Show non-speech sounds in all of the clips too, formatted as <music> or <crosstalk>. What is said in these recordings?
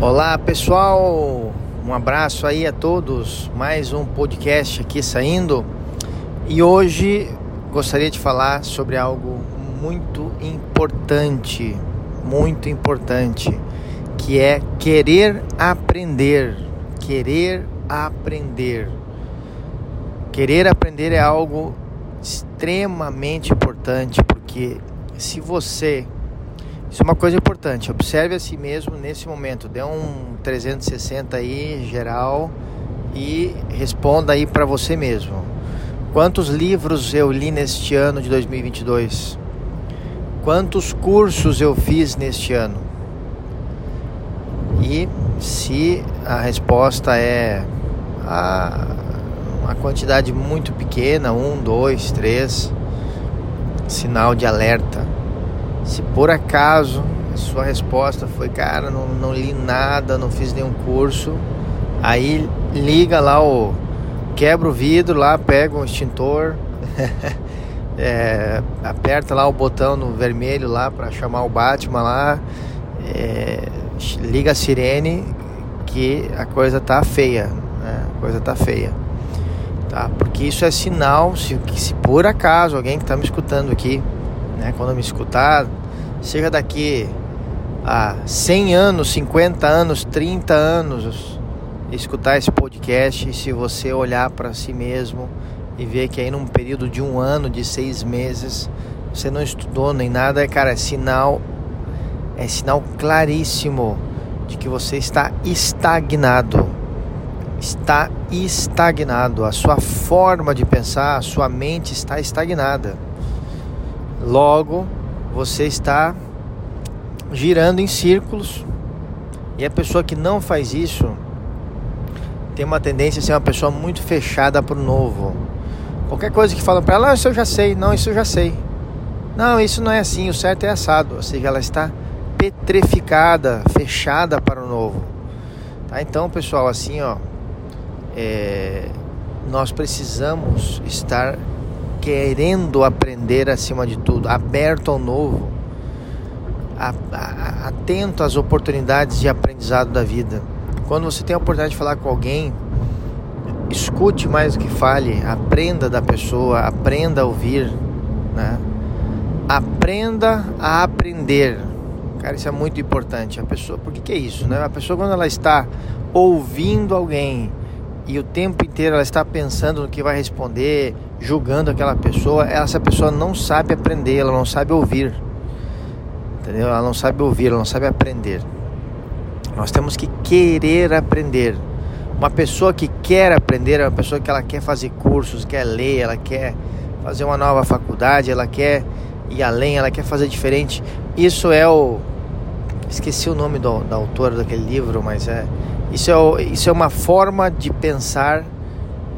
Olá pessoal, um abraço aí a todos. Mais um podcast aqui saindo e hoje gostaria de falar sobre algo muito importante, muito importante, que é querer aprender. Querer aprender. Querer aprender é algo extremamente importante porque se você isso é uma coisa importante. Observe a si mesmo nesse momento. Dê um 360 aí geral e responda aí para você mesmo. Quantos livros eu li neste ano de 2022? Quantos cursos eu fiz neste ano? E se a resposta é a, uma quantidade muito pequena, um, dois, três, sinal de alerta se por acaso a sua resposta foi, cara, não, não li nada, não fiz nenhum curso, aí liga lá o. quebra o vidro lá, pega um extintor, <laughs> é, aperta lá o botão no vermelho lá para chamar o Batman lá, é, liga a sirene que a coisa tá feia, né? a coisa tá feia. Tá? Porque isso é sinal, se, se por acaso alguém que está me escutando aqui né? Quando me escutar, seja daqui a 100 anos, 50 anos, 30 anos, escutar esse podcast, e se você olhar para si mesmo e ver que aí num período de um ano, de seis meses, você não estudou nem nada, cara, é sinal, é sinal claríssimo de que você está estagnado. Está estagnado. A sua forma de pensar, a sua mente está estagnada. Logo, você está girando em círculos. E a pessoa que não faz isso tem uma tendência a ser uma pessoa muito fechada para o novo. Qualquer coisa que falam para ela, ah, isso eu já sei, não, isso eu já sei. Não, isso não é assim, o certo é assado. Ou seja, ela está petrificada, fechada para o novo. Tá? Então, pessoal, assim, ó, é, nós precisamos estar querendo aprender acima de tudo, aberto ao novo, atento às oportunidades de aprendizado da vida. Quando você tem a oportunidade de falar com alguém, escute mais do que fale, aprenda da pessoa, aprenda a ouvir, né? Aprenda a aprender. Cara, isso é muito importante. A pessoa, por que, que é isso, né? A pessoa quando ela está ouvindo alguém, e o tempo inteiro ela está pensando no que vai responder, julgando aquela pessoa, essa pessoa não sabe aprender, ela não sabe ouvir. Entendeu? Ela não sabe ouvir, ela não sabe aprender. Nós temos que querer aprender. Uma pessoa que quer aprender é uma pessoa que ela quer fazer cursos, quer ler, ela quer fazer uma nova faculdade, ela quer ir além, ela quer fazer diferente. Isso é o esqueci o nome do, da autora daquele livro, mas é isso é, isso é uma forma de pensar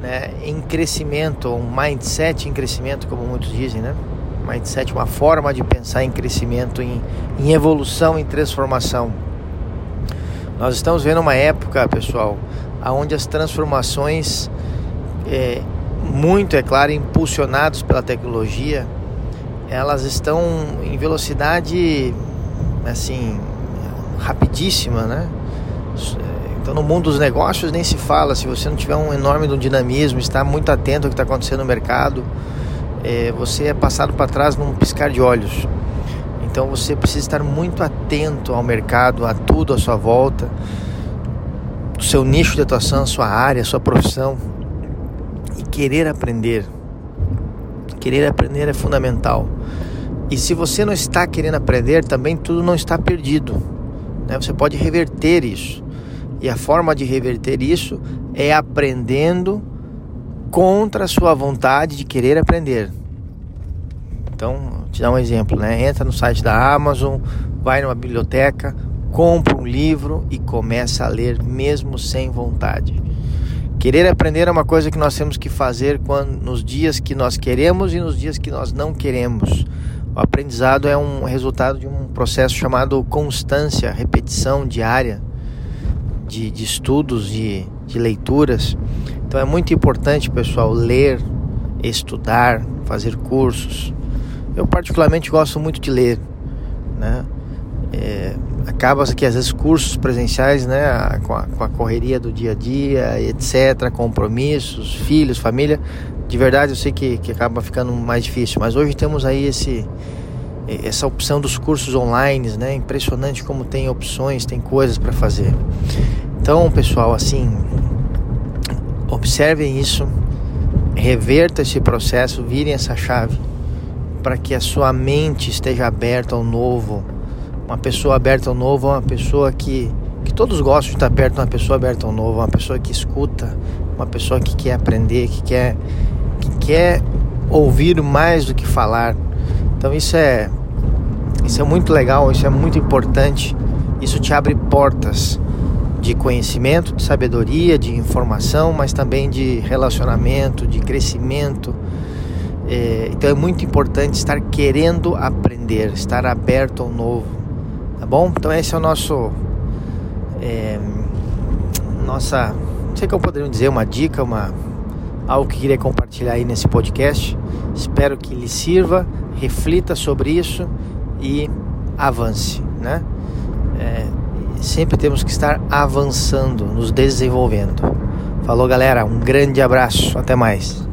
né, em crescimento, um mindset em crescimento, como muitos dizem, né? Mindset, uma forma de pensar em crescimento, em, em evolução, em transformação. Nós estamos vendo uma época, pessoal, onde as transformações, é, muito é claro, impulsionados pela tecnologia, elas estão em velocidade assim rapidíssima, né? Então, no mundo dos negócios nem se fala. Se você não tiver um enorme dinamismo, estar muito atento ao que está acontecendo no mercado, é, você é passado para trás num piscar de olhos. Então, você precisa estar muito atento ao mercado, a tudo à sua volta, o seu nicho de atuação, a sua área, a sua profissão e querer aprender. Querer aprender é fundamental. E se você não está querendo aprender, também tudo não está perdido. Né? Você pode reverter isso. E a forma de reverter isso é aprendendo contra a sua vontade de querer aprender. Então, te dar um exemplo, né? Entra no site da Amazon, vai numa biblioteca, compra um livro e começa a ler mesmo sem vontade. Querer aprender é uma coisa que nós temos que fazer quando, nos dias que nós queremos e nos dias que nós não queremos. O aprendizado é um resultado de um processo chamado constância, repetição diária de, de estudos, de, de leituras. Então é muito importante, pessoal, ler, estudar, fazer cursos. Eu particularmente gosto muito de ler, né? É, acaba que às vezes cursos presenciais, né, com a, com a, correria do dia a dia, etc, compromissos, filhos, família, de verdade eu sei que, que acaba ficando mais difícil, mas hoje temos aí esse essa opção dos cursos online, né? Impressionante como tem opções, tem coisas para fazer. Então, pessoal, assim, observem isso, reverta esse processo, virem essa chave para que a sua mente esteja aberta ao novo. Uma pessoa aberta ao novo é uma pessoa que, que todos gostam de estar perto uma pessoa aberta ao novo, uma pessoa que escuta, uma pessoa que quer aprender, que quer, que quer ouvir mais do que falar. Então isso é isso é muito legal, isso é muito importante. Isso te abre portas de conhecimento, de sabedoria, de informação, mas também de relacionamento, de crescimento. É, então é muito importante estar querendo aprender, estar aberto ao novo, tá bom? Então esse é o nosso, é, nossa, não sei o que eu poderia dizer, uma dica, uma algo que queria compartilhar aí nesse podcast. Espero que lhe sirva, reflita sobre isso e avance, né? É, sempre temos que estar avançando, nos desenvolvendo. Falou, galera, um grande abraço, até mais.